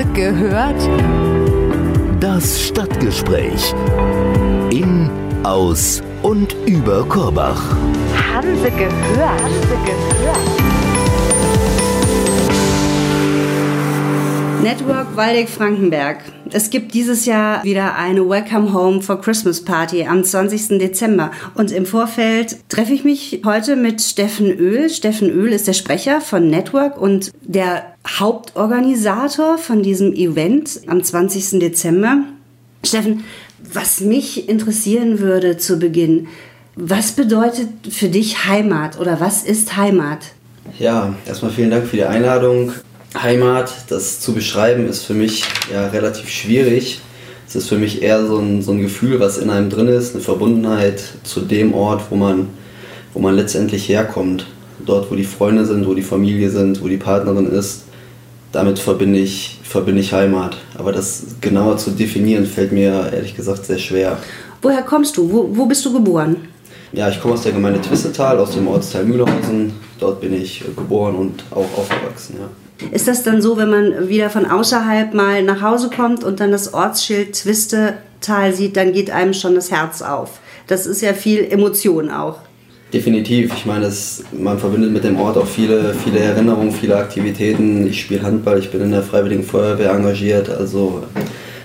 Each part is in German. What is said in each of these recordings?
Sie gehört? Das Stadtgespräch. In, aus und über Korbach. Haben Sie gehört? Haben Sie gehört? Network Waldeck-Frankenberg. Es gibt dieses Jahr wieder eine Welcome Home for Christmas Party am 20. Dezember. Und im Vorfeld treffe ich mich heute mit Steffen Öl. Steffen Öl ist der Sprecher von Network und der Hauptorganisator von diesem Event am 20. Dezember. Steffen, was mich interessieren würde zu Beginn, was bedeutet für dich Heimat oder was ist Heimat? Ja, erstmal vielen Dank für die Einladung. Heimat, das zu beschreiben, ist für mich ja relativ schwierig. Es ist für mich eher so ein, so ein Gefühl, was in einem drin ist, eine Verbundenheit zu dem Ort, wo man, wo man letztendlich herkommt. Dort, wo die Freunde sind, wo die Familie sind, wo die Partnerin ist. Damit verbinde ich, verbinde ich Heimat. Aber das genauer zu definieren, fällt mir ehrlich gesagt sehr schwer. Woher kommst du? Wo, wo bist du geboren? Ja, ich komme aus der Gemeinde Twistetal, aus dem Ortsteil Mühlhausen. Dort bin ich geboren und auch aufgewachsen. Ja. Ist das dann so, wenn man wieder von außerhalb mal nach Hause kommt und dann das Ortsschild Twistetal sieht, dann geht einem schon das Herz auf? Das ist ja viel Emotion auch. Definitiv. Ich meine, das, man verbindet mit dem Ort auch viele, viele Erinnerungen, viele Aktivitäten. Ich spiele Handball, ich bin in der Freiwilligen Feuerwehr engagiert. Also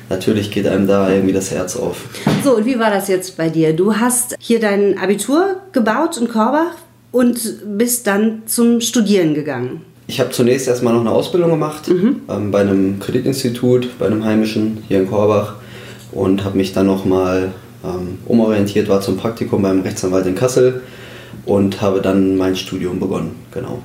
natürlich geht einem da irgendwie das Herz auf. So, und wie war das jetzt bei dir? Du hast hier dein Abitur gebaut in Korbach und bist dann zum Studieren gegangen. Ich habe zunächst erstmal noch eine Ausbildung gemacht mhm. ähm, bei einem Kreditinstitut, bei einem heimischen hier in Korbach und habe mich dann nochmal ähm, umorientiert, war zum Praktikum beim Rechtsanwalt in Kassel und habe dann mein Studium begonnen. Genau.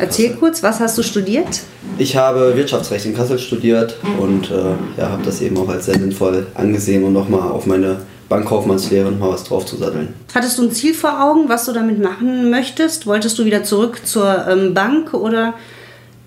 Erzähl Kassel. kurz, was hast du studiert? Ich habe Wirtschaftsrecht in Kassel studiert und äh, ja, habe das eben auch als sehr sinnvoll angesehen und nochmal auf meine Bankkaufmannslehre nochmal was draufzusatteln. Hattest du ein Ziel vor Augen, was du damit machen möchtest? Wolltest du wieder zurück zur ähm, Bank oder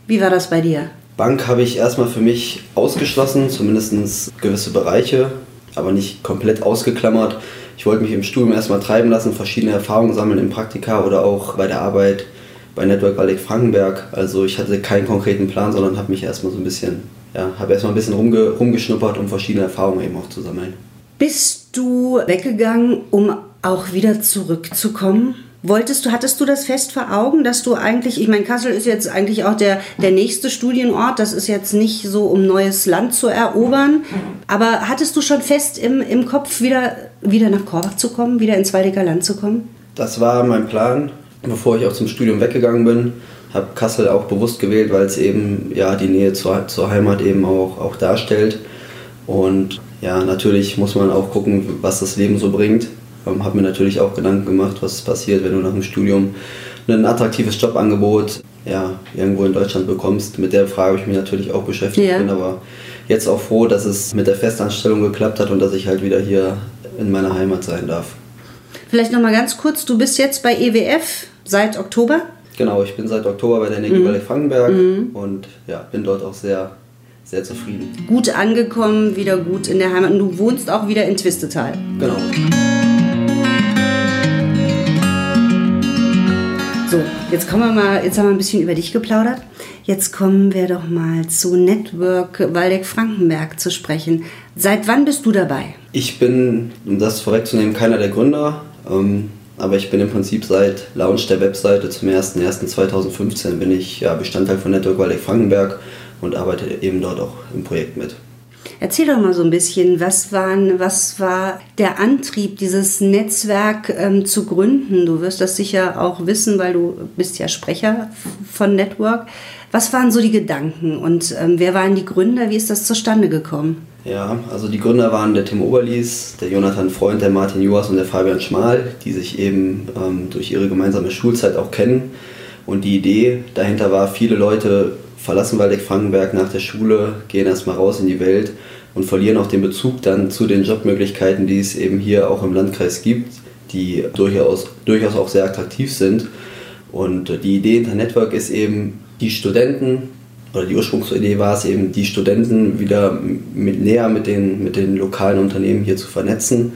wie war das bei dir? Bank habe ich erstmal für mich ausgeschlossen, zumindest gewisse Bereiche, aber nicht komplett ausgeklammert. Ich wollte mich im Studium erstmal treiben lassen, verschiedene Erfahrungen sammeln im Praktika oder auch bei der Arbeit bei Network Waldeck Frankenberg. Also ich hatte keinen konkreten Plan, sondern habe mich erstmal so ein bisschen, ja, habe erstmal ein bisschen rumge rumgeschnuppert, um verschiedene Erfahrungen eben auch zu sammeln. Bist du weggegangen, um auch wieder zurückzukommen? Wolltest du, hattest du das fest vor Augen, dass du eigentlich, ich meine, Kassel ist jetzt eigentlich auch der, der nächste Studienort, das ist jetzt nicht so, um neues Land zu erobern, aber hattest du schon fest im, im Kopf, wieder, wieder nach Korbach zu kommen, wieder ins Waldecker Land zu kommen? Das war mein Plan, bevor ich auch zum Studium weggegangen bin. Habe Kassel auch bewusst gewählt, weil es eben ja die Nähe zur, zur Heimat eben auch, auch darstellt. Und ja, natürlich muss man auch gucken, was das Leben so bringt. Ähm, habe mir natürlich auch Gedanken gemacht, was passiert, wenn du nach dem Studium ein attraktives Jobangebot ja, irgendwo in Deutschland bekommst. Mit der Frage habe ich mich natürlich auch beschäftigt. Ja. Bin aber jetzt auch froh, dass es mit der Festanstellung geklappt hat und dass ich halt wieder hier in meiner Heimat sein darf. Vielleicht noch mal ganz kurz, du bist jetzt bei EWF seit Oktober? Genau, ich bin seit Oktober bei der Energie mhm. Frankenberg mhm. und ja, bin dort auch sehr sehr zufrieden. Gut angekommen, wieder gut in der Heimat. Und du wohnst auch wieder in Twistetal. Genau. So, jetzt kommen wir mal, jetzt haben wir ein bisschen über dich geplaudert. Jetzt kommen wir doch mal zu Network Waldeck-Frankenberg zu sprechen. Seit wann bist du dabei? Ich bin, um das vorwegzunehmen, keiner der Gründer. Ähm, aber ich bin im Prinzip seit Launch der Webseite zum 01.01.2015 bin ich ja, Bestandteil von Network Waldeck-Frankenberg und arbeite eben dort auch im Projekt mit. Erzähl doch mal so ein bisschen, was, waren, was war der Antrieb, dieses Netzwerk ähm, zu gründen? Du wirst das sicher auch wissen, weil du bist ja Sprecher von Network. Was waren so die Gedanken und ähm, wer waren die Gründer? Wie ist das zustande gekommen? Ja, also die Gründer waren der Tim Oberlies, der Jonathan Freund, der Martin Joas und der Fabian Schmal, die sich eben ähm, durch ihre gemeinsame Schulzeit auch kennen. Und die Idee dahinter war, viele Leute verlassen Waldeck-Frankenberg nach der Schule, gehen erstmal raus in die Welt und verlieren auch den Bezug dann zu den Jobmöglichkeiten, die es eben hier auch im Landkreis gibt, die durchaus, durchaus auch sehr attraktiv sind. Und die Idee hinter Network ist eben, die Studenten, oder die Ursprungsidee war es eben, die Studenten wieder mit, näher mit den, mit den lokalen Unternehmen hier zu vernetzen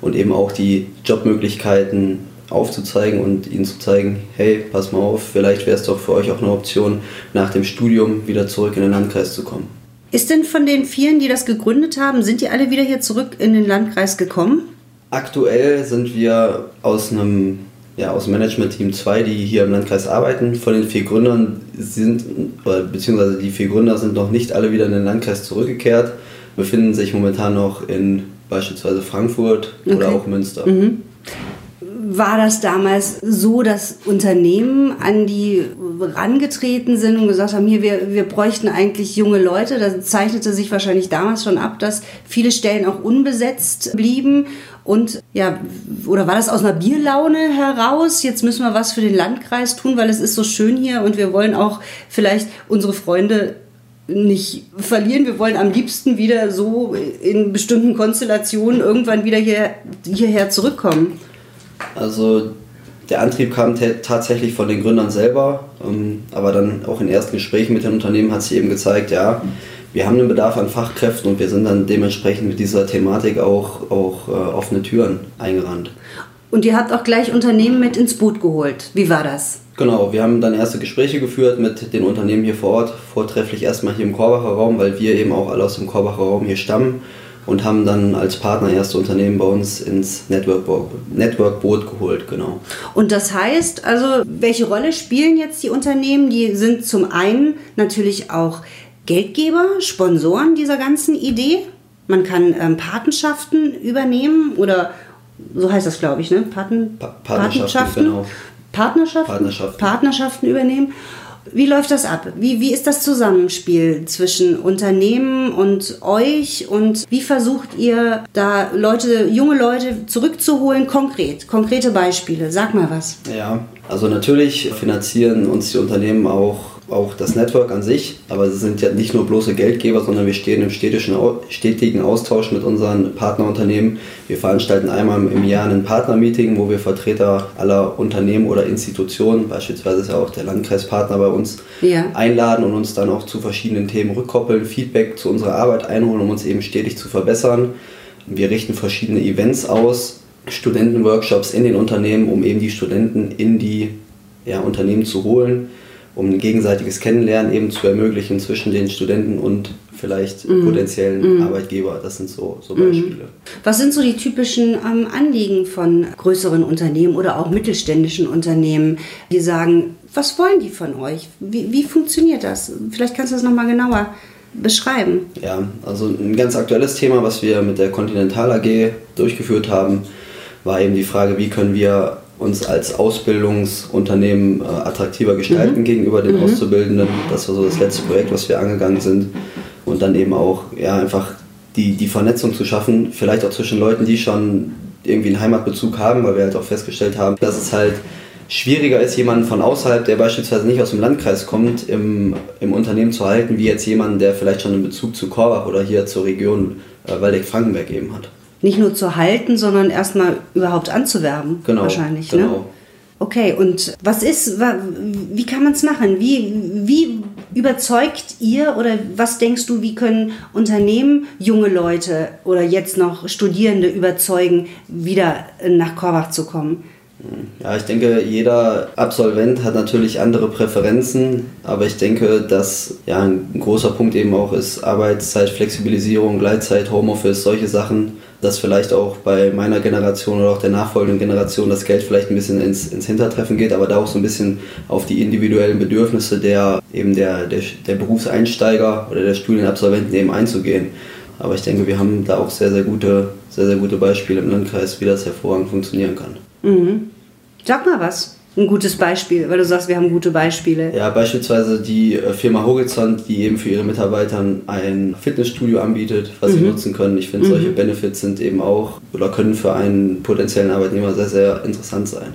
und eben auch die Jobmöglichkeiten aufzuzeigen und ihnen zu zeigen, hey, pass mal auf, vielleicht wäre es doch für euch auch eine Option, nach dem Studium wieder zurück in den Landkreis zu kommen. Ist denn von den vielen, die das gegründet haben, sind die alle wieder hier zurück in den Landkreis gekommen? Aktuell sind wir aus einem ja, aus dem Management-Team 2, die hier im Landkreis arbeiten. Von den vier Gründern sind, beziehungsweise die vier Gründer sind noch nicht alle wieder in den Landkreis zurückgekehrt, befinden sich momentan noch in beispielsweise Frankfurt okay. oder auch Münster. Mhm. War das damals so, dass Unternehmen an die rangetreten sind und gesagt haben, hier, wir, wir bräuchten eigentlich junge Leute? Da zeichnete sich wahrscheinlich damals schon ab, dass viele Stellen auch unbesetzt blieben. Und ja, oder war das aus einer Bierlaune heraus? Jetzt müssen wir was für den Landkreis tun, weil es ist so schön hier und wir wollen auch vielleicht unsere Freunde nicht verlieren. Wir wollen am liebsten wieder so in bestimmten Konstellationen irgendwann wieder hier, hierher zurückkommen. Also der Antrieb kam tatsächlich von den Gründern selber, ähm, aber dann auch in ersten Gesprächen mit den Unternehmen hat sich eben gezeigt, ja, wir haben einen Bedarf an Fachkräften und wir sind dann dementsprechend mit dieser Thematik auch, auch äh, offene Türen eingerannt. Und ihr habt auch gleich Unternehmen mit ins Boot geholt. Wie war das? Genau, wir haben dann erste Gespräche geführt mit den Unternehmen hier vor Ort, vortrefflich erstmal hier im Korbacher Raum, weil wir eben auch alle aus dem Korbacher Raum hier stammen und haben dann als Partner erste Unternehmen bei uns ins Network-Boot Network geholt, genau. Und das heißt also, welche Rolle spielen jetzt die Unternehmen? Die sind zum einen natürlich auch Geldgeber, Sponsoren dieser ganzen Idee. Man kann ähm, Patenschaften übernehmen oder so heißt das, glaube ich, ne? Paten, pa Patenschaften, Patenschaften, genau. Partnerschaften, Partnerschaften. Partnerschaften übernehmen. Wie läuft das ab? Wie, wie ist das Zusammenspiel zwischen Unternehmen und euch und wie versucht ihr da Leute, junge Leute zurückzuholen? Konkret, konkrete Beispiele. Sag mal was. Ja, also natürlich finanzieren uns die Unternehmen auch auch das Network an sich, aber sie sind ja nicht nur bloße Geldgeber, sondern wir stehen im stetigen Austausch mit unseren Partnerunternehmen. Wir veranstalten einmal im Jahr ein Partnermeeting, wo wir Vertreter aller Unternehmen oder Institutionen, beispielsweise ist ja auch der Landkreispartner bei uns, ja. einladen und uns dann auch zu verschiedenen Themen rückkoppeln, Feedback zu unserer Arbeit einholen, um uns eben stetig zu verbessern. Wir richten verschiedene Events aus, Studentenworkshops in den Unternehmen, um eben die Studenten in die ja, Unternehmen zu holen um ein gegenseitiges Kennenlernen eben zu ermöglichen zwischen den Studenten und vielleicht mhm. potenziellen mhm. Arbeitgeber. Das sind so, so mhm. Beispiele. Was sind so die typischen ähm, Anliegen von größeren Unternehmen oder auch mittelständischen Unternehmen, die sagen, was wollen die von euch? Wie, wie funktioniert das? Vielleicht kannst du das nochmal genauer beschreiben. Ja, also ein ganz aktuelles Thema, was wir mit der Continental AG durchgeführt haben, war eben die Frage, wie können wir uns als Ausbildungsunternehmen äh, attraktiver gestalten mhm. gegenüber den mhm. Auszubildenden. Das war so das letzte Projekt, was wir angegangen sind. Und dann eben auch ja, einfach die, die Vernetzung zu schaffen, vielleicht auch zwischen Leuten, die schon irgendwie einen Heimatbezug haben, weil wir halt auch festgestellt haben, dass es halt schwieriger ist, jemanden von außerhalb, der beispielsweise nicht aus dem Landkreis kommt, im, im Unternehmen zu halten, wie jetzt jemanden, der vielleicht schon einen Bezug zu Korbach oder hier zur Region äh, Waldeck-Frankenberg eben hat nicht nur zu halten, sondern erstmal überhaupt anzuwerben. Genau. Wahrscheinlich. Ne? Genau. Ne? Okay, und was ist, wie kann man es machen? Wie, wie überzeugt ihr oder was denkst du, wie können Unternehmen junge Leute oder jetzt noch Studierende überzeugen, wieder nach Korbach zu kommen? Ja, ich denke, jeder Absolvent hat natürlich andere Präferenzen, aber ich denke, dass ja, ein großer Punkt eben auch ist Arbeitszeitflexibilisierung, Gleitzeit, Homeoffice, solche Sachen dass vielleicht auch bei meiner Generation oder auch der nachfolgenden Generation das Geld vielleicht ein bisschen ins, ins Hintertreffen geht, aber da auch so ein bisschen auf die individuellen Bedürfnisse der eben der, der, der Berufseinsteiger oder der Studienabsolventen eben einzugehen. Aber ich denke, wir haben da auch sehr, sehr gute, sehr, sehr gute Beispiele im Landkreis, wie das hervorragend funktionieren kann. Mhm. Sag mal was ein gutes Beispiel, weil du sagst, wir haben gute Beispiele. Ja, beispielsweise die äh, Firma Horizont, die eben für ihre Mitarbeiter ein Fitnessstudio anbietet, was mhm. sie nutzen können. Ich finde, mhm. solche Benefits sind eben auch oder können für einen potenziellen Arbeitnehmer sehr, sehr interessant sein.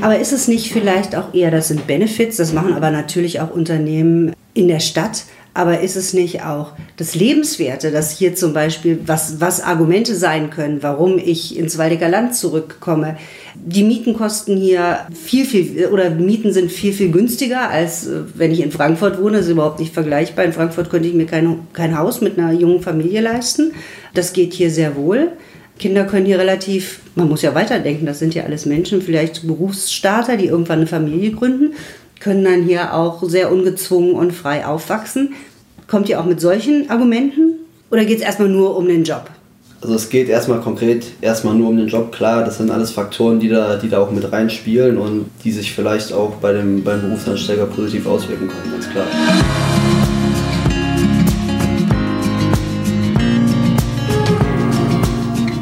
Aber ist es nicht vielleicht auch eher, das sind Benefits, das machen aber natürlich auch Unternehmen in der Stadt, aber ist es nicht auch das Lebenswerte, dass hier zum Beispiel, was, was Argumente sein können, warum ich ins Waldecker Land zurückkomme? Die Mieten kosten hier viel, viel, oder Mieten sind viel, viel günstiger, als äh, wenn ich in Frankfurt wohne. Das ist überhaupt nicht vergleichbar. In Frankfurt könnte ich mir kein, kein Haus mit einer jungen Familie leisten. Das geht hier sehr wohl. Kinder können hier relativ, man muss ja weiterdenken, das sind ja alles Menschen, vielleicht Berufsstarter, die irgendwann eine Familie gründen, können dann hier auch sehr ungezwungen und frei aufwachsen. Kommt ihr auch mit solchen Argumenten? Oder geht es erstmal nur um den Job? Also es geht erstmal konkret erstmal nur um den Job, klar, das sind alles Faktoren, die da, die da auch mit reinspielen und die sich vielleicht auch bei dem, beim Berufsansteiger positiv auswirken können, ganz klar.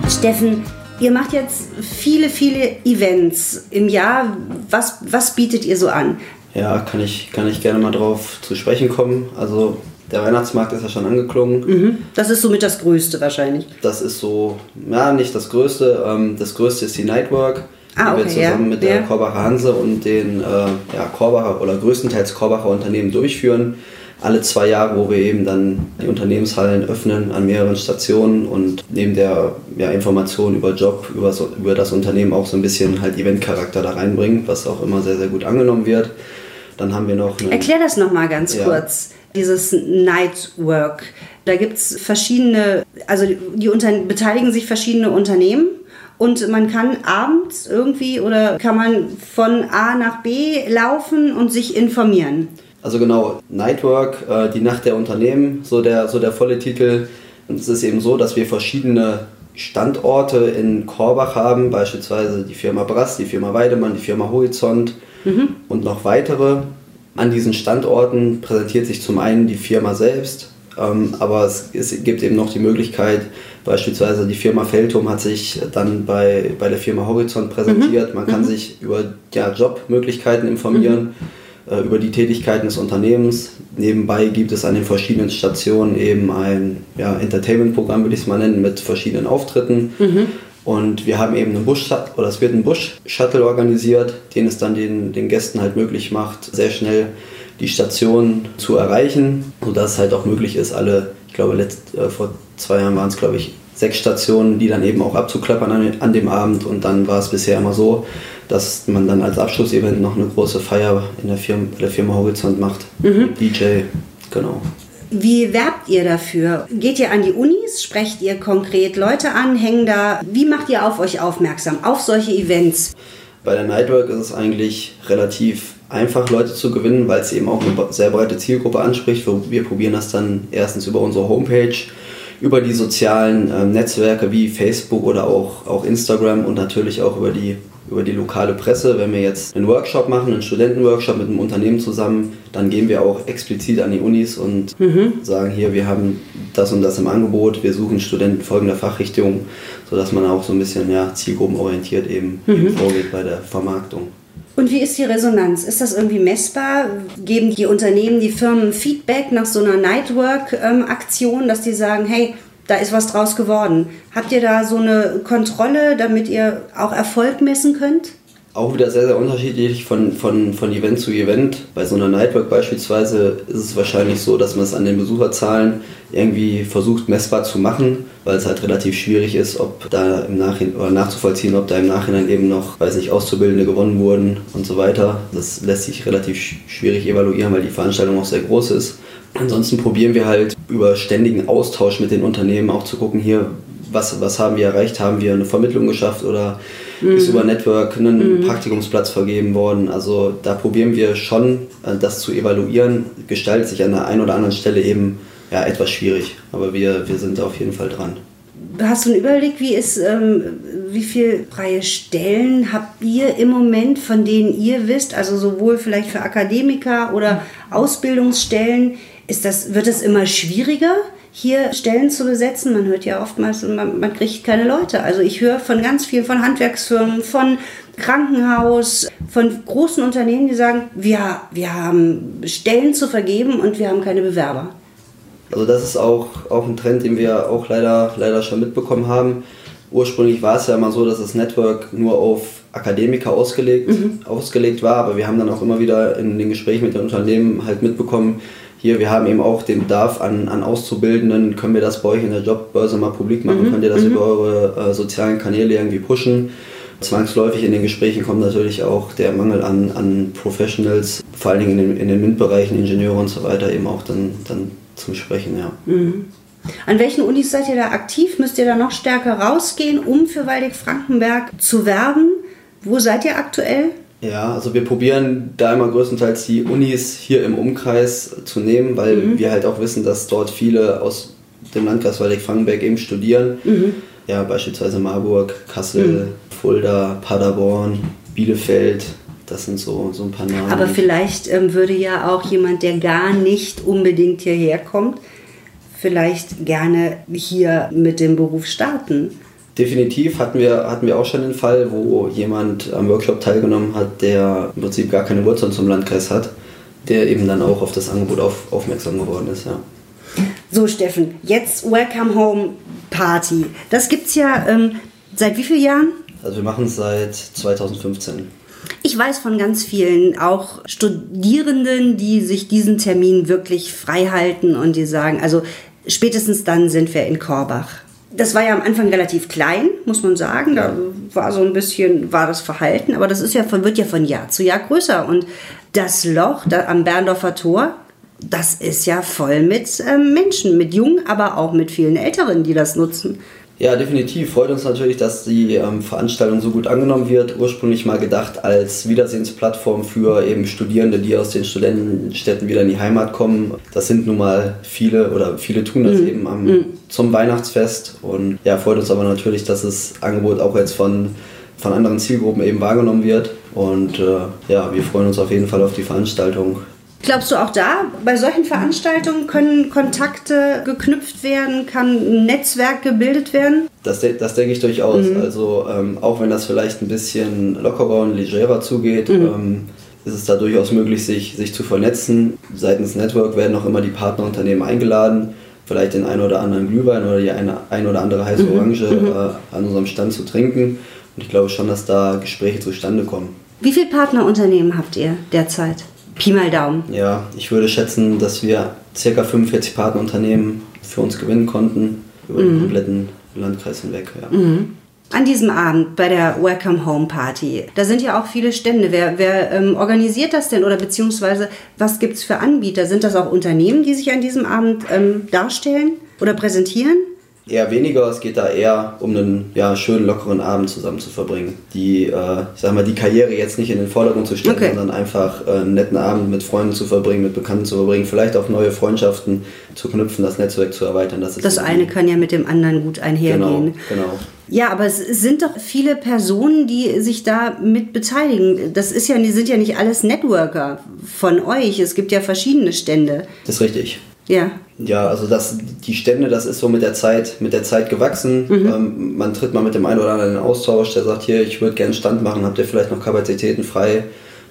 Steffen, ihr macht jetzt viele, viele Events im Jahr. Was, was bietet ihr so an? Ja, kann ich, kann ich gerne mal drauf zu sprechen kommen. Also der Weihnachtsmarkt ist ja schon angeklungen. Mhm. Das ist somit das Größte wahrscheinlich. Das ist so, ja, nicht das Größte. Ähm, das Größte ist die Nightwork, Ah, die wir zusammen ja. mit der Ja. Korbacher Hanse und den äh, ja, Korbacher oder größtenteils Korbacher Unternehmen durchführen. Alle zwei Jahre, wo wir eben dann die Unternehmenshallen öffnen an mehreren Stationen und neben der ja, Information über Job, über, so, über das Unternehmen auch so ein bisschen halt Eventcharakter da reinbringen, was auch immer sehr, sehr gut angenommen wird. Dann haben wir noch Erklär das nochmal ganz Ja. kurz. Dieses Nightwork. Da gibt es verschiedene, also die unter, beteiligen sich verschiedene Unternehmen und man kann abends irgendwie oder kann man von A nach B laufen und sich informieren. Also genau, Nightwork, äh, die Nacht der Unternehmen, so der, so der volle Titel. Und es ist eben so, dass wir verschiedene Standorte in Korbach haben, beispielsweise die Firma Brass, die Firma Weidemann, die Firma Horizont und noch weitere. An diesen Standorten präsentiert sich zum einen die Firma selbst, ähm, aber es, es gibt eben noch die Möglichkeit, beispielsweise die Firma Feltum hat sich dann bei, bei der Firma Horizont präsentiert. Man kann sich über ja, Jobmöglichkeiten informieren äh, über die Tätigkeiten des Unternehmens. Nebenbei gibt es an den verschiedenen Stationen eben ein ja, Entertainment-Programm, würde ich es mal nennen, mit verschiedenen Auftritten. Und wir haben eben einen Bus oder es wird ein Bus-Shuttle organisiert, den es dann den, den Gästen halt möglich macht, sehr schnell die Station zu erreichen, sodass es halt auch möglich ist, alle, ich glaube, letzt, äh, vor zwei Jahren waren es, glaube ich, sechs Stationen, die dann eben auch abzuklappern an, an dem Abend. Und dann war es bisher immer so, dass man dann als Abschlussevent noch eine große Feier in der Firma, der Firma Horizont macht. DJ, genau. Wie werbt ihr dafür? Geht ihr an die Unis? Sprecht ihr konkret Leute an? Hängen da? Wie macht ihr auf euch aufmerksam? Auf solche Events? Bei der Nightwork ist es eigentlich relativ einfach, Leute zu gewinnen, weil es eben auch eine sehr breite Zielgruppe anspricht. Wir, probieren das dann erstens über unsere Homepage, über die sozialen ähm, Netzwerke wie Facebook oder auch, auch Instagram und natürlich auch über die, über die lokale Presse. Wenn wir jetzt einen Workshop machen, einen Studentenworkshop mit einem Unternehmen zusammen, dann gehen wir auch explizit an die Unis und sagen hier, wir haben das und das im Angebot, wir suchen Studenten folgender Fachrichtung, sodass man auch so ein bisschen ja, zielgruppenorientiert eben, eben vorgeht bei der Vermarktung. Und wie ist die Resonanz? Ist das irgendwie messbar? Geben die Unternehmen, die Firmen Feedback nach so einer Nightwork-Aktion, dass die sagen, hey, da ist was draus geworden? Habt ihr da so eine Kontrolle, damit ihr auch Erfolg messen könnt? Auch wieder sehr, sehr unterschiedlich von, von, von Event zu Event. Bei so einer Nightwork beispielsweise ist es wahrscheinlich so, dass man es an den Besucherzahlen irgendwie versucht messbar zu machen, weil es halt relativ schwierig ist, ob da im Nachhinein oder nachzuvollziehen, ob da im Nachhinein eben noch, weiß nicht, Auszubildende gewonnen wurden und so weiter. Das lässt sich relativ sch- schwierig evaluieren, weil die Veranstaltung auch sehr groß ist. Ansonsten probieren wir halt über ständigen Austausch mit den Unternehmen auch zu gucken, hier, was, was haben wir erreicht? Haben wir eine Vermittlung geschafft oder ist über Network ein Praktikumsplatz vergeben worden? Also da probieren wir schon, äh, das zu evaluieren. Gestaltet sich an der einen oder anderen Stelle eben ja, etwas schwierig, aber wir, wir sind auf jeden Fall dran. Hast du einen Überblick, wie ist, ähm, wie viel freie Stellen habt ihr im Moment, von denen ihr wisst, also sowohl vielleicht für Akademiker oder Ausbildungsstellen, ist das, wird es immer schwieriger, hier Stellen zu besetzen? Man hört ja oftmals, man, man kriegt keine Leute. Also ich höre von ganz vielen, von Handwerksfirmen, von Krankenhaus, von großen Unternehmen, die sagen, wir, wir haben Stellen zu vergeben und wir haben keine Bewerber. Also das ist auch, auch ein Trend, den wir auch leider, leider schon mitbekommen haben. Ursprünglich war es ja immer so, dass das Network nur auf Akademiker ausgelegt, ausgelegt war, aber wir haben dann auch immer wieder in den Gesprächen mit den Unternehmen halt mitbekommen, hier, wir haben eben auch den Bedarf an, an Auszubildenden, können wir das bei euch in der Jobbörse mal publik machen, könnt ihr das über eure äh, sozialen Kanäle irgendwie pushen. Zwangsläufig in den Gesprächen kommt natürlich auch der Mangel an, an Professionals, vor allen Dingen in den, in den MINT-Bereichen, Ingenieure und so weiter, eben auch dann, dann zum Sprechen, ja. An welchen Unis seid ihr da aktiv? Müsst ihr da noch stärker rausgehen, um für Waldeck-Frankenberg zu werben? Wo seid ihr aktuell? Ja, also wir probieren da immer größtenteils die Unis hier im Umkreis zu nehmen, weil mhm. wir halt auch wissen, dass dort viele aus dem Landkreis Waldeck-Frankenberg eben studieren. Mhm. Ja, beispielsweise Marburg, Kassel, mhm. Fulda, Paderborn, Bielefeld. Das sind so, so ein paar Namen. Aber vielleicht ähm, würde ja auch jemand, der gar nicht unbedingt hierher kommt, vielleicht gerne hier mit dem Beruf starten. Definitiv hatten wir, hatten wir auch schon den Fall, wo jemand am Workshop teilgenommen hat, der im Prinzip gar keine Wurzeln zum Landkreis hat, der eben dann auch auf das Angebot auf, aufmerksam geworden ist. Ja. So, Steffen, jetzt Welcome Home Party. Das gibt es ja ähm, seit wie vielen Jahren? Also wir machen es seit 2015. Ich weiß von ganz vielen, auch Studierenden, die sich diesen Termin wirklich frei halten und die sagen, also spätestens dann sind wir in Korbach das war ja am Anfang relativ klein, muss man sagen. Da war so ein bisschen, war das Verhalten, aber das ist ja, wird ja von Jahr zu Jahr größer. Und das Loch da am Berndorfer Tor, das ist ja voll mit ähm, Menschen, mit Jungen, aber auch mit vielen Älteren, die das nutzen. Ja, definitiv. Freut uns natürlich, dass die ähm, Veranstaltung so gut angenommen wird. Ursprünglich mal gedacht als Wiedersehensplattform für eben Studierende, die aus den Studentenstädten wieder in die Heimat kommen. Das sind nun mal viele oder viele tun das mhm. eben am, mhm. zum Weihnachtsfest. Und ja, freut uns aber natürlich, dass das Angebot auch jetzt von, von anderen Zielgruppen eben wahrgenommen wird. Und äh, ja, wir freuen uns auf jeden Fall auf die Veranstaltung. Glaubst du auch da, bei solchen Veranstaltungen können Kontakte geknüpft werden, kann ein Netzwerk gebildet werden? Das, das denke ich durchaus. Mhm. Also ähm, auch wenn das vielleicht ein bisschen lockerer und legerer zugeht, mhm. ähm, ist es da durchaus möglich, sich, sich zu vernetzen. Seitens Network werden auch immer die Partnerunternehmen eingeladen, vielleicht den einen oder anderen Glühwein oder die eine, ein oder andere heiße mhm. Orange mhm. äh, an unserem Stand zu trinken. Und ich glaube schon, dass da Gespräche zustande kommen. Wie viele Partnerunternehmen habt ihr derzeit? Pi mal Daumen. Ja, ich würde schätzen, dass wir ca. 45 Partnerunternehmen für uns gewinnen konnten, über mhm. den kompletten Landkreis hinweg. Ja. Mhm. An diesem Abend bei der Welcome Home Party, da sind ja auch viele Stände. Wer, wer ähm, organisiert das denn oder beziehungsweise was gibt es für Anbieter? Sind das auch Unternehmen, die sich an diesem Abend ähm, darstellen oder präsentieren? Eher weniger, es geht da eher um einen ja, schönen, lockeren Abend zusammen zu verbringen. Die, äh, ich sag mal, die Karriere jetzt nicht in den Vordergrund zu stellen, okay. sondern einfach äh, einen netten Abend mit Freunden zu verbringen, mit Bekannten zu verbringen, vielleicht auch neue Freundschaften zu knüpfen, das Netzwerk zu erweitern. Das, das eine kann ja mit dem anderen gut einhergehen. Genau, genau. Ja, aber es sind doch viele Personen, die sich da mit beteiligen. Das ist ja, sind ja nicht alles Networker von euch. Es gibt ja verschiedene Stände. Das ist richtig. Ja. Ja, also das, die Stände, das ist so mit der Zeit, mit der Zeit gewachsen. Mhm. Ähm, man tritt mal mit dem einen oder anderen in Austausch, der sagt, hier, ich würde gerne Stand machen, habt ihr vielleicht noch Kapazitäten frei?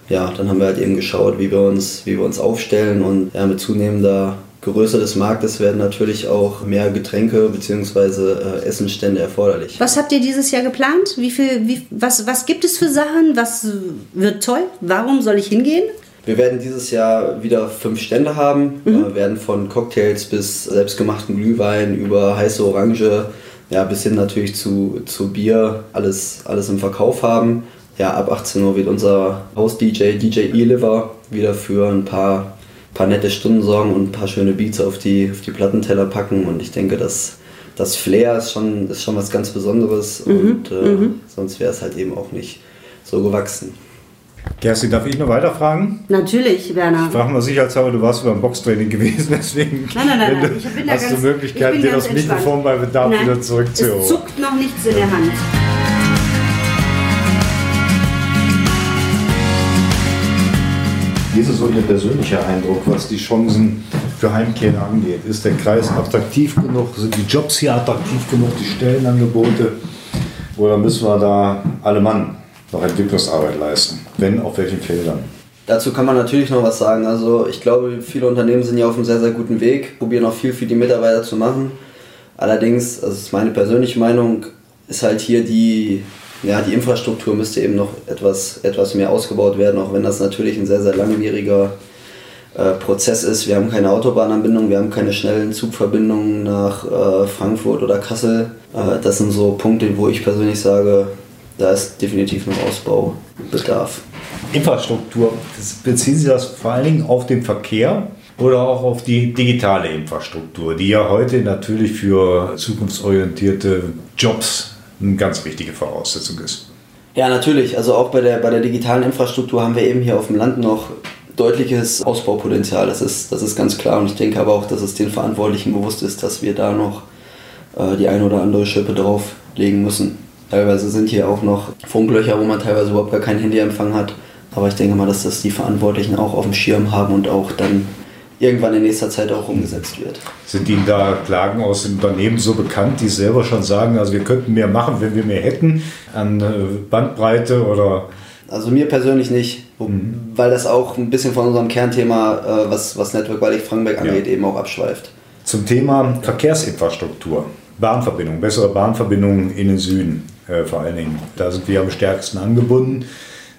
Ja, dann haben wir halt eben geschaut, wie wir uns, wie wir uns aufstellen und ja, mit zunehmender Größe des Marktes werden natürlich auch mehr Getränke bzw. Äh, Essenstände erforderlich. Was habt ihr dieses Jahr geplant? Wie viel, wie, was, was gibt es für Sachen? Was wird toll? Warum soll ich hingehen? Wir werden dieses Jahr wieder fünf Stände haben. Mhm. Wir werden von Cocktails bis selbstgemachten Glühwein über heiße Orange ja, bis hin natürlich zu, zu Bier alles, alles im Verkauf haben. Ja, ab 18 Uhr wird unser Haus-DJ, DJ E-Liver, wieder für ein paar, paar nette Stunden sorgen und ein paar schöne Beats auf die, auf die Plattenteller packen. Und ich denke, dass das Flair ist schon, ist schon was ganz Besonderes mhm. und äh, mhm. sonst wäre es halt eben auch nicht so gewachsen. Kerstin, darf ich noch weiterfragen? Natürlich, Werner. Ich frage mal sicherheitshalber, du warst beim Boxtraining gewesen, deswegen nein, nein, nein, nein. Ich bin hast du Möglichkeit, dir das entspannt. Mikrofon bei Bedarf nein, wieder zurückzuholen. Es zuckt noch nichts in der Hand. Wie ist so Ihr persönlicher Eindruck, was die Chancen für Heimkehr angeht? Ist der Kreis attraktiv genug? Sind die Jobs hier attraktiv genug, die Stellenangebote? Oder müssen wir da alle Mann noch Entwicklungsarbeit leisten? Wenn, auf welchen Feldern? Dazu kann man natürlich noch was sagen. Also ich glaube, viele Unternehmen sind ja auf einem sehr, sehr guten Weg, probieren auch viel für die Mitarbeiter zu machen. Allerdings, also das ist meine persönliche Meinung, ist halt hier die, ja, die Infrastruktur müsste eben noch etwas, etwas mehr ausgebaut werden, auch wenn das natürlich ein sehr, sehr langwieriger äh, Prozess ist. Wir haben keine Autobahnanbindung, wir haben keine schnellen Zugverbindungen nach äh, Frankfurt oder Kassel. Äh, das sind so Punkte, wo ich persönlich sage, da ist definitiv noch Ausbaubedarf. Infrastruktur, beziehen Sie das vor allen Dingen auf den Verkehr oder auch auf die digitale Infrastruktur, die ja heute natürlich für zukunftsorientierte Jobs eine ganz wichtige Voraussetzung ist? Ja, natürlich. Also auch bei der, bei der digitalen Infrastruktur haben wir eben hier auf dem Land noch deutliches Ausbaupotenzial. Das ist, das ist ganz klar. Und ich denke aber auch, dass es den Verantwortlichen bewusst ist, dass wir da noch äh, die eine oder andere Schippe drauflegen müssen. Teilweise sind hier auch noch Funklöcher, wo man teilweise überhaupt gar keinen Handyempfang hat. Aber ich denke mal, dass das die Verantwortlichen auch auf dem Schirm haben und auch dann irgendwann in nächster Zeit auch umgesetzt wird. Sind Ihnen da Klagen aus den Unternehmen so bekannt, die selber schon sagen, also wir könnten mehr machen, wenn wir mehr hätten an äh, Bandbreite oder? Also mir persönlich nicht, mhm. weil das auch ein bisschen von unserem Kernthema, äh, was, was Network Waldeck Frankenberg angeht, ja. eben auch abschweift. Zum Thema Verkehrsinfrastruktur, Bahnverbindungen, bessere Bahnverbindungen in den Süden vor allen Dingen. Da sind wir am stärksten angebunden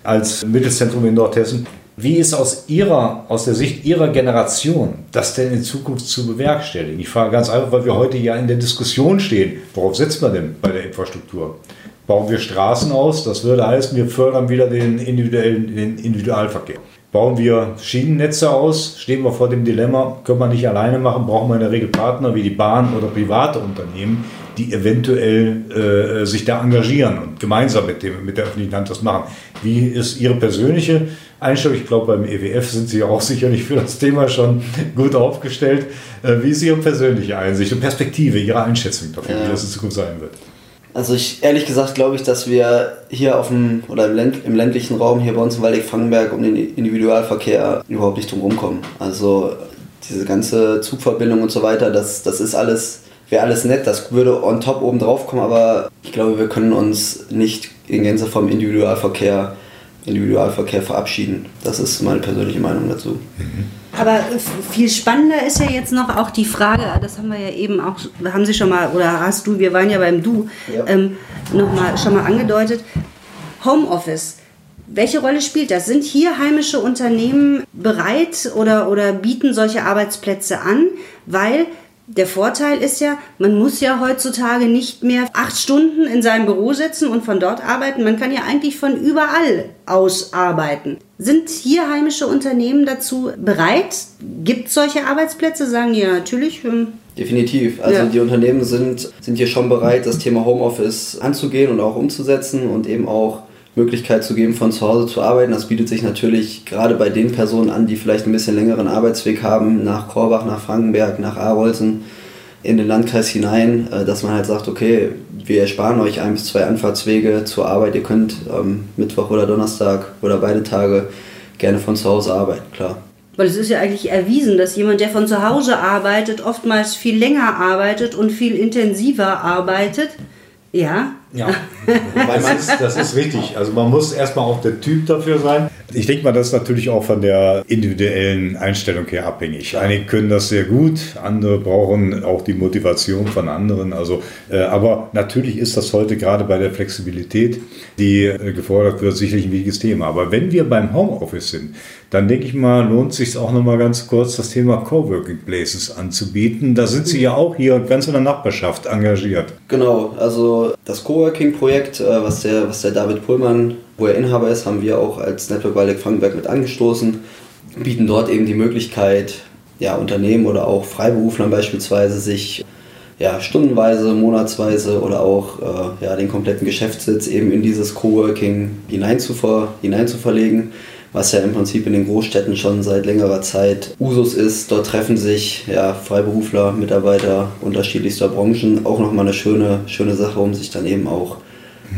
als Mittelzentrum in Nordhessen. Wie ist aus Ihrer, aus der Sicht Ihrer Generation das denn in Zukunft zu bewerkstelligen? Ich frage ganz einfach, weil wir heute ja in der Diskussion stehen. Worauf setzt man denn bei der Infrastruktur? Bauen wir Straßen aus? Das würde heißen, wir fördern wieder den individuellen den Individualverkehr. Bauen wir Schienennetze aus? Stehen wir vor dem Dilemma, können wir nicht alleine machen? Brauchen wir in der Regel Partner wie die Bahn oder private Unternehmen, die eventuell äh, sich da engagieren und gemeinsam mit, dem, mit der öffentlichen Hand das machen. Wie ist Ihre persönliche Einstellung? Ich glaube, beim EWF sind Sie auch sicherlich für das Thema schon gut aufgestellt. Äh, wie ist Ihre persönliche Einsicht und Perspektive, Ihre Einschätzung dafür, ja. wie das in Zukunft sein wird? Also ich ehrlich gesagt glaube ich, dass wir hier auf dem oder im, Länd, im ländlichen Raum hier bei uns in Waldeck-Frankenberg um den Individualverkehr überhaupt nicht drum rumkommen. Also diese ganze Zugverbindung und so weiter, das, das ist alles wäre alles nett, das würde on top oben drauf kommen, aber ich glaube, wir können uns nicht in Gänze vom Individualverkehr, Individualverkehr verabschieden. Das ist meine persönliche Meinung dazu. Aber viel spannender ist ja jetzt noch auch die Frage, das haben wir ja eben auch, haben Sie schon mal, oder hast du, wir waren ja beim Du, ja. ähm, noch mal, schon mal angedeutet, Homeoffice. Welche Rolle spielt das? Sind hier heimische Unternehmen bereit oder, oder bieten solche Arbeitsplätze an? Weil der Vorteil ist ja, man muss ja heutzutage nicht mehr acht Stunden in seinem Büro sitzen und von dort arbeiten. Man kann ja eigentlich von überall aus arbeiten. Sind hier heimische Unternehmen dazu bereit? Gibt es solche Arbeitsplätze? Sagen die ja natürlich. Hm. Definitiv. Also ja. die Unternehmen sind, sind hier schon bereit, das Thema Homeoffice anzugehen und auch umzusetzen und eben auch Möglichkeit zu geben, von zu Hause zu arbeiten. Das bietet sich natürlich gerade bei den Personen an, die vielleicht ein bisschen längeren Arbeitsweg haben, nach Korbach, nach Frankenberg, nach Arolsen, in den Landkreis hinein, äh, dass man halt sagt, okay, wir ersparen euch ein bis zwei Anfahrtswege zur Arbeit. Ihr könnt ähm, Mittwoch oder Donnerstag oder beide Tage gerne von zu Hause arbeiten, klar. Weil es ist ja eigentlich erwiesen, dass jemand, der von zu Hause arbeitet, oftmals viel länger arbeitet und viel intensiver arbeitet. Ja, ja, das ist, das ist richtig. Also man muss erstmal auch der Typ dafür sein. Ich denke mal, das ist natürlich auch von der individuellen Einstellung her abhängig. Einige können das sehr gut, andere brauchen auch die Motivation von anderen. Also, äh, aber natürlich ist das heute gerade bei der Flexibilität, die äh, gefordert wird, sicherlich ein wichtiges Thema. Aber wenn wir beim Homeoffice sind, dann denke ich mal, lohnt es sich auch noch mal ganz kurz, das Thema Coworking Places anzubieten. Da sind Sie ja auch hier ganz in der Nachbarschaft engagiert. Genau, also das Coworking-Projekt, äh, was der, was der David Pullmann, wo er Inhaber ist, haben wir auch als Network Waldeck Frankenberg mit angestoßen. Bieten dort eben die Möglichkeit, ja, Unternehmen oder auch Freiberuflern beispielsweise sich ja, stundenweise, monatsweise oder auch äh, ja, den kompletten Geschäftssitz eben in dieses Coworking hineinzuver, hineinzuverlegen was ja im Prinzip in den Großstädten schon seit längerer Zeit Usus ist. Dort treffen sich ja, Freiberufler, Mitarbeiter unterschiedlichster Branchen. Auch nochmal eine schöne, schöne Sache, um sich dann eben auch,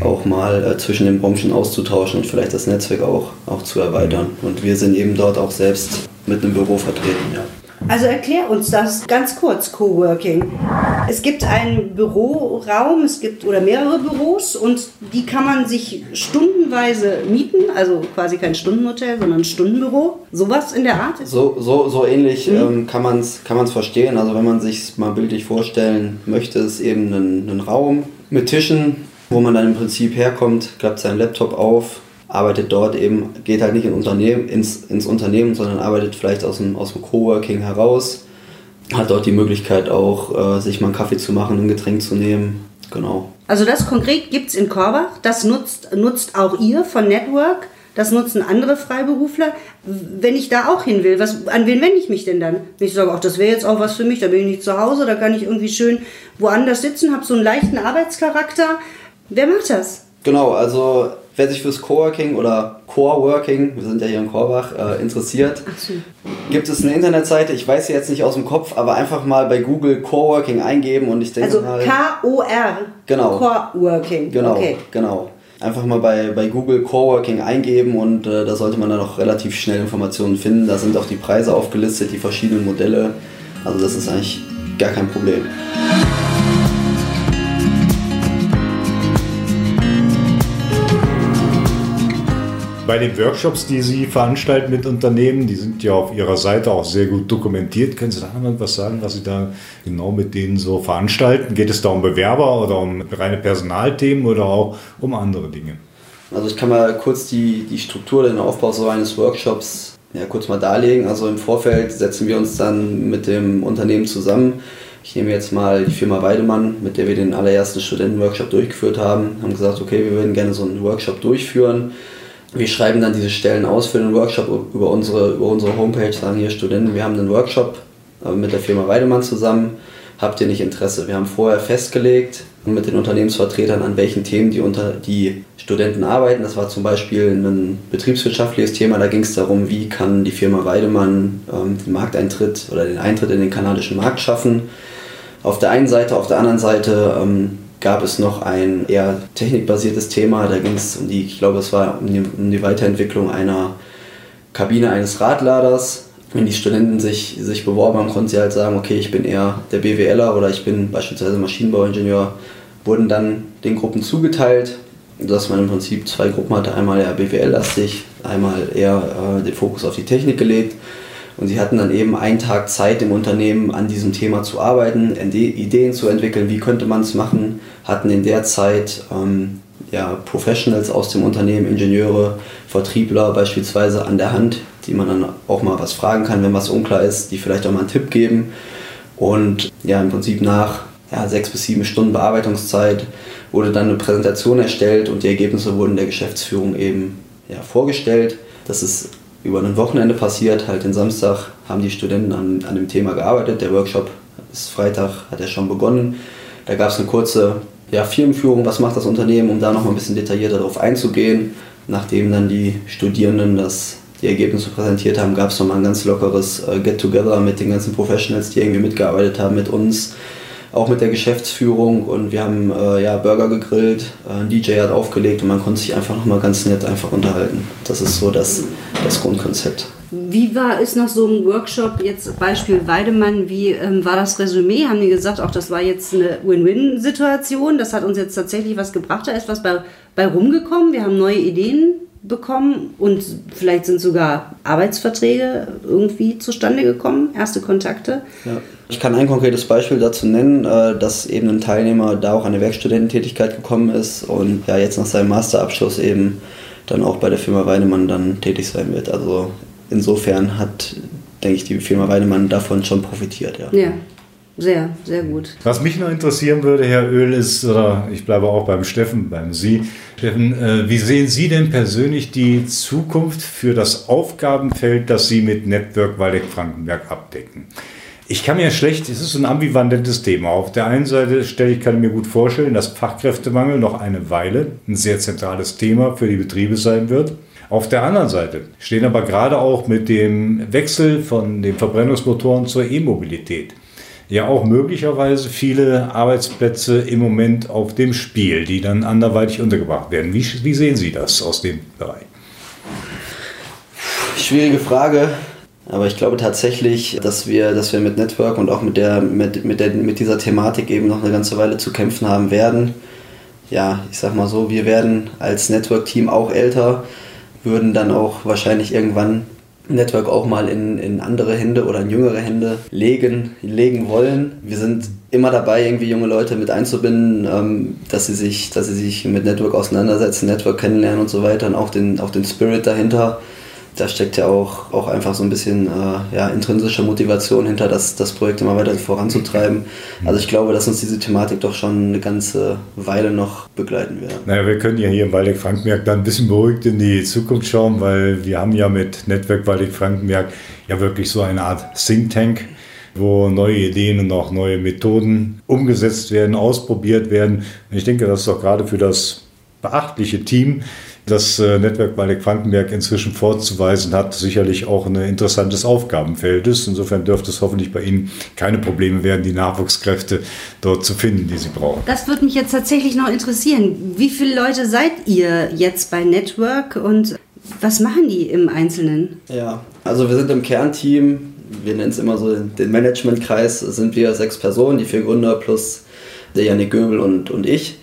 auch mal äh, zwischen den Branchen auszutauschen und vielleicht das Netzwerk auch, auch zu erweitern. Und wir sind eben dort auch selbst mit einem Büro vertreten. Ja. Also erklär uns das ganz kurz, Coworking. Es gibt einen Büroraum, es gibt oder mehrere Büros und die kann man sich stundenweise mieten, also quasi kein Stundenhotel, sondern ein Stundenbüro. Sowas in der Art? So, so, so ähnlich mhm. ähm, kann man es kann man's verstehen. Also wenn man sich mal bildlich vorstellen möchte, ist eben ein, ein Raum mit Tischen, wo man dann im Prinzip herkommt, klappt seinen Laptop auf, arbeitet dort eben, geht halt nicht in Unternehmen, ins, ins Unternehmen, sondern arbeitet vielleicht aus dem, aus dem Coworking heraus, hat dort die Möglichkeit auch, äh, sich mal einen Kaffee zu machen, ein Getränk zu nehmen. Genau. Also das konkret gibt es in Korbach, das nutzt, nutzt auch ihr von Network. Das nutzen andere Freiberufler. Wenn ich da auch hin will, was, an wen wende ich mich denn dann? Wenn ich sage, ach, das wäre jetzt auch was für mich, da bin ich nicht zu Hause, da kann ich irgendwie schön woanders sitzen, habe so einen leichten Arbeitscharakter. Wer macht das? Genau, also wer sich fürs Coworking oder Coreworking, wir sind ja hier in Korbach, äh, interessiert, gibt es eine Internetseite, ich weiß sie jetzt nicht aus dem Kopf, aber einfach mal bei Google Coworking eingeben und ich denke Also mal... K-O-R. Genau. Coworking. Genau, Okay. genau. Einfach mal bei, bei Google Coworking eingeben und äh, da sollte man dann auch relativ schnell Informationen finden. Da sind auch die Preise aufgelistet, die verschiedenen Modelle. Also das ist eigentlich gar kein Problem. Bei den Workshops, die Sie veranstalten mit Unternehmen, die sind ja auf Ihrer Seite auch sehr gut dokumentiert. Können Sie da mal was sagen, was Sie da genau mit denen so veranstalten? Geht es da um Bewerber oder um reine Personalthemen oder auch um andere Dinge? Also ich kann mal kurz die, die Struktur, den Aufbau so eines Workshops ja, kurz mal darlegen. Also im Vorfeld setzen wir uns dann mit dem Unternehmen zusammen. Ich nehme jetzt mal die Firma Weidemann, mit der wir den allerersten Studentenworkshop durchgeführt haben. Haben gesagt, okay, wir würden gerne so einen Workshop durchführen. Wir schreiben dann diese Stellen aus für den Workshop über unsere, über unsere Homepage, sagen hier Studenten, wir haben einen Workshop äh, mit der Firma Weidemann zusammen. Habt ihr nicht Interesse? Wir haben vorher festgelegt mit den Unternehmensvertretern, an welchen Themen die, unter, die Studenten arbeiten. Das war zum Beispiel ein betriebswirtschaftliches Thema. Da ging es darum, wie kann die Firma Weidemann ähm, den Markteintritt oder den Eintritt in den kanadischen Markt schaffen. Auf der einen Seite, auf der anderen Seite ähm, gab es noch ein eher technikbasiertes Thema. Da ging es um die, ich glaube, es war um die, um die Weiterentwicklung einer Kabine eines Radladers. Wenn die Studenten sich, sich beworben haben, konnten sie halt sagen, okay, ich bin eher der BWLer oder ich bin beispielsweise Maschinenbauingenieur. Wurden dann den Gruppen zugeteilt, dass man im Prinzip zwei Gruppen hatte. Einmal eher BWL-lastig, einmal eher äh, den Fokus auf die Technik gelegt. Und sie hatten dann eben einen Tag Zeit im Unternehmen an diesem Thema zu arbeiten, Ideen zu entwickeln, wie könnte man es machen, hatten in der Zeit ähm, ja, Professionals aus dem Unternehmen, Ingenieure, Vertriebler beispielsweise an der Hand, die man dann auch mal was fragen kann, wenn was unklar ist, die vielleicht auch mal einen Tipp geben. Und ja, im Prinzip nach ja, sechs bis sieben Stunden Bearbeitungszeit wurde dann eine Präsentation erstellt und die Ergebnisse wurden der Geschäftsführung eben ja, vorgestellt. Das ist über ein Wochenende passiert. Halt den Samstag haben die Studenten an, an dem Thema gearbeitet. Der Workshop ist Freitag, hat er schon begonnen. Da gab es eine kurze ja, Firmenführung, was macht das Unternehmen, um da noch mal ein bisschen detaillierter darauf einzugehen. Nachdem dann die Studierenden das, die Ergebnisse präsentiert haben, gab es nochmal ein ganz lockeres äh, Get-Together mit den ganzen Professionals, die irgendwie mitgearbeitet haben, mit uns, auch mit der Geschäftsführung und wir haben äh, ja, Burger gegrillt, äh, ein DJ hat aufgelegt und man konnte sich einfach nochmal ganz nett einfach unterhalten. Das ist so das, das Grundkonzept. Wie war es nach so einem Workshop, jetzt Beispiel Weidemann, wie ähm, war das Resümee? Haben die gesagt, auch das war jetzt eine Win-Win-Situation, das hat uns jetzt tatsächlich was gebracht, da ist was bei, bei rumgekommen, wir haben neue Ideen bekommen und vielleicht sind sogar Arbeitsverträge irgendwie zustande gekommen, erste Kontakte. Ja. Ich kann ein konkretes Beispiel dazu nennen, äh, dass eben ein Teilnehmer da auch an eine Werkstudententätigkeit gekommen ist und ja jetzt nach seinem Masterabschluss eben dann auch bei der Firma Weinemann dann tätig sein wird. Also insofern hat, denke ich, die Firma Weinemann davon schon profitiert. Ja. Ja, sehr, sehr gut. Was mich noch interessieren würde, Herr Öl, ist, oder ich bleibe auch beim Steffen, beim Sie. Steffen, äh, wie sehen Sie denn persönlich die Zukunft für das Aufgabenfeld, das Sie mit Network Waldeck-Frankenberg abdecken? Ich kann mir schlecht, es ist ein ambivalentes Thema. Auf der einen Seite stelle ich, kann mir gut vorstellen, dass Fachkräftemangel noch eine Weile ein sehr zentrales Thema für die Betriebe sein wird. Auf der anderen Seite stehen aber gerade auch mit dem Wechsel von den Verbrennungsmotoren zur E-Mobilität ja auch möglicherweise viele Arbeitsplätze im Moment auf dem Spiel, die dann anderweitig untergebracht werden. Wie, wie sehen Sie das aus dem Bereich? Schwierige Frage. Aber ich glaube tatsächlich, dass wir, dass wir mit Network und auch mit, der, mit, mit, der, mit dieser Thematik eben noch eine ganze Weile zu kämpfen haben werden. Ja, ich sag mal so, wir werden als Network-Team auch älter, würden dann auch wahrscheinlich irgendwann Network auch mal in, in andere Hände oder in jüngere Hände legen, legen wollen. Wir sind immer dabei, irgendwie junge Leute mit einzubinden, ähm, dass, sie sich, dass sie sich mit Network auseinandersetzen, Network kennenlernen und so weiter und auch den, auch den Spirit dahinter da steckt ja auch, auch einfach so ein bisschen äh, ja, intrinsische Motivation hinter, das, das Projekt immer weiter voranzutreiben. Also ich glaube, dass uns diese Thematik doch schon eine ganze Weile noch begleiten wird. Naja, wir können ja hier im Waldeck Frankenberg dann ein bisschen beruhigt in die Zukunft schauen, weil wir haben ja mit Netzwerk Waldeck Frankenberg ja wirklich so eine Art Think Tank wo neue Ideen und auch neue Methoden umgesetzt werden, ausprobiert werden. Und ich denke, das ist auch gerade für das beachtliche Team das äh, Netzwerk Waldeck-Frankenberg inzwischen vorzuweisen hat, sicherlich auch ein interessantes Aufgabenfeld ist. Insofern dürfte es hoffentlich bei Ihnen keine Probleme werden, die Nachwuchskräfte dort zu finden, die Sie brauchen. Das würde mich jetzt tatsächlich noch interessieren. Wie viele Leute seid ihr jetzt bei Network und was machen die im Einzelnen? Ja, also wir sind im Kernteam, wir nennen es immer so den Managementkreis, sind wir sechs Personen, die vier Gründer plus der Janik Göbel und, und ich.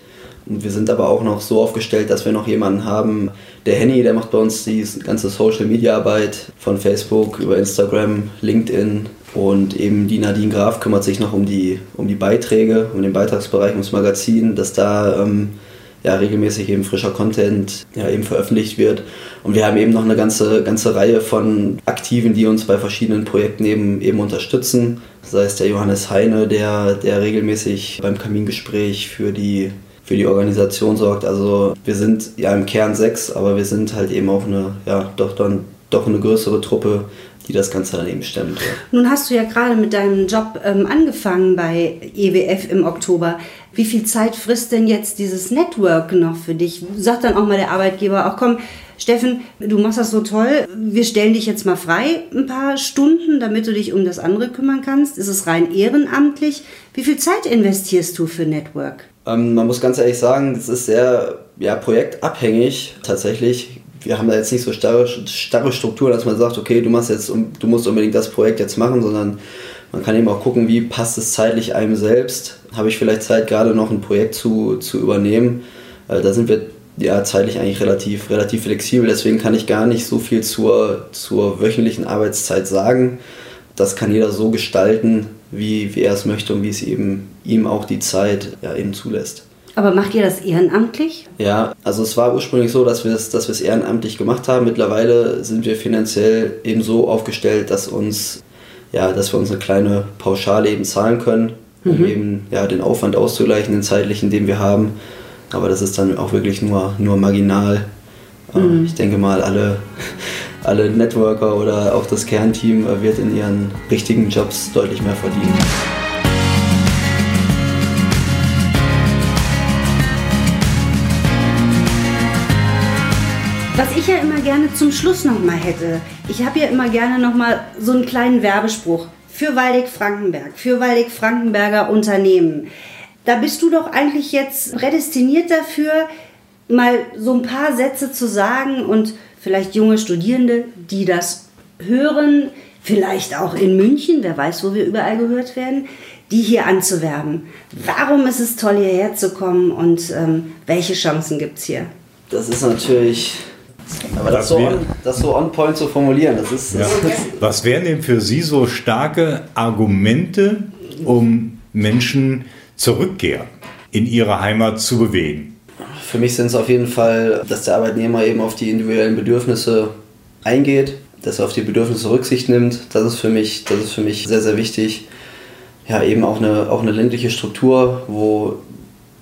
Wir sind aber auch noch so aufgestellt, dass wir noch jemanden haben, der Henny, der macht bei uns die ganze Social Media Arbeit von Facebook über Instagram, LinkedIn und eben die Nadine Graf kümmert sich noch um die, um die Beiträge, um den Beitragsbereich, ums Magazin, dass da ähm, ja, regelmäßig eben frischer Content ja, eben veröffentlicht wird. Und wir haben eben noch eine ganze, ganze Reihe von Aktiven, die uns bei verschiedenen Projekten eben, eben unterstützen. Sei es der Johannes Heine, der, der regelmäßig beim Kamingespräch für die für die Organisation sorgt. Also wir sind ja im Kern sechs, aber wir sind halt eben auch eine, ja, doch dann doch eine größere Truppe, die das Ganze dann eben stemmt. Ja. Nun hast du ja gerade mit deinem Job ähm, angefangen bei EWF im Oktober. Wie viel Zeit frisst denn jetzt dieses Network noch für dich? Sagt dann auch mal der Arbeitgeber, auch komm, Steffen, du machst das so toll, wir stellen dich jetzt mal frei ein paar Stunden, damit du dich um das andere kümmern kannst. Ist es rein ehrenamtlich? Wie viel Zeit investierst du für Network? Ähm, man muss ganz ehrlich sagen, das ist sehr ja, projektabhängig tatsächlich. Wir haben da jetzt nicht so starre, starre Strukturen, dass man sagt, okay, du machst jetzt, du musst unbedingt das Projekt jetzt machen, sondern man kann eben auch gucken, wie passt es zeitlich einem selbst. Habe ich vielleicht Zeit, gerade noch ein Projekt zu, zu übernehmen? Äh, da sind wir ja zeitlich eigentlich relativ, relativ flexibel, deswegen kann ich gar nicht so viel zur, zur wöchentlichen Arbeitszeit sagen. Das kann jeder so gestalten, wie, wie er es möchte und wie es eben ihm auch die Zeit ja, eben zulässt. Aber macht ihr das ehrenamtlich? Ja, also es war ursprünglich so, dass wir es, dass ehrenamtlich gemacht haben. Mittlerweile sind wir finanziell eben so aufgestellt, dass uns ja, dass wir uns eine kleine Pauschale eben zahlen können, um mhm. eben ja, den Aufwand auszugleichen, den zeitlichen, den wir haben. Aber das ist dann auch wirklich nur, nur marginal. Äh, mhm. Ich denke mal, alle alle Networker oder auch das Kernteam äh, wird in ihren richtigen Jobs deutlich mehr verdienen. Gerne zum Schluss noch mal hätte, ich habe ja immer gerne noch mal so einen kleinen Werbespruch für Waldeck-Frankenberg, für Waldeck-Frankenberger Unternehmen. Da bist du doch eigentlich jetzt prädestiniert dafür, mal so ein paar Sätze zu sagen und vielleicht junge Studierende, die das hören, vielleicht auch in München, wer weiß, wo wir überall gehört werden, die hier anzuwerben. Warum ist es toll, hierher zu kommen und ähm, welche Chancen gibt es hier? Das ist natürlich, aber das, so on, das so on point zu formulieren, das ist. Ja. Was wären denn für Sie so starke Argumente, um Menschen zur Rückkehr in ihre Heimat zu bewegen? Für mich sind es auf jeden Fall, dass der Arbeitnehmer eben auf die individuellen Bedürfnisse eingeht, dass er auf die Bedürfnisse Rücksicht nimmt. Das ist für mich, das ist für mich sehr, sehr wichtig. Ja, eben auch eine, auch eine ländliche Struktur, wo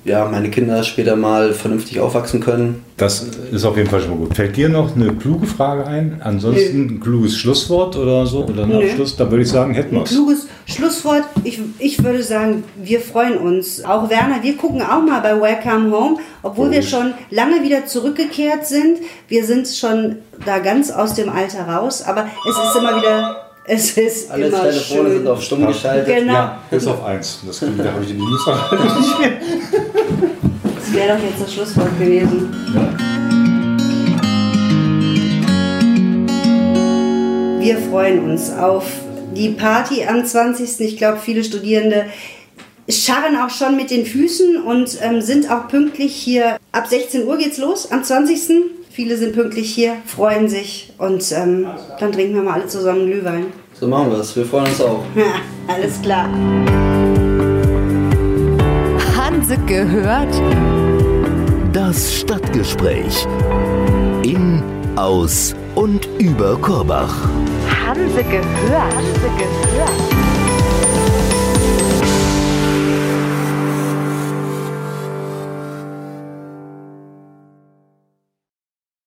ja, meine Kinder später mal vernünftig aufwachsen können. Das ist auf jeden Fall schon mal gut. Fällt dir noch eine kluge Frage ein? Ansonsten ein kluges Schlusswort oder so? Oder ein Abschluss? Da würde ich sagen, hätten wir es. Kluges Schlusswort. Ich, ich würde sagen, wir freuen uns. Auch Werner, wir gucken auch mal bei Welcome Home, obwohl oh. wir schon lange wieder zurückgekehrt sind. Wir sind schon da ganz aus dem Alter raus, aber es ist immer wieder es ist Alle immer Telefone schön. sind auf stumm geschaltet. Genau. Ja, bis auf eins. Das, da habe ich die News nicht mehr. Das wäre doch jetzt das Schlusswort gewesen. Ja. Wir freuen uns auf die Party am 20. Ich glaube, viele Studierende scharren auch schon mit den Füßen und ähm, sind auch pünktlich hier. Ab 16 Uhr geht's los am 20. Viele sind pünktlich hier, freuen sich und ähm, dann trinken wir mal alle zusammen Glühwein. So machen wir es. Wir freuen uns auch. Ja, alles klar. Hanse gehört. Das Stadtgespräch. In, aus und über Korbach. Hanse gehört. Hanse gehört.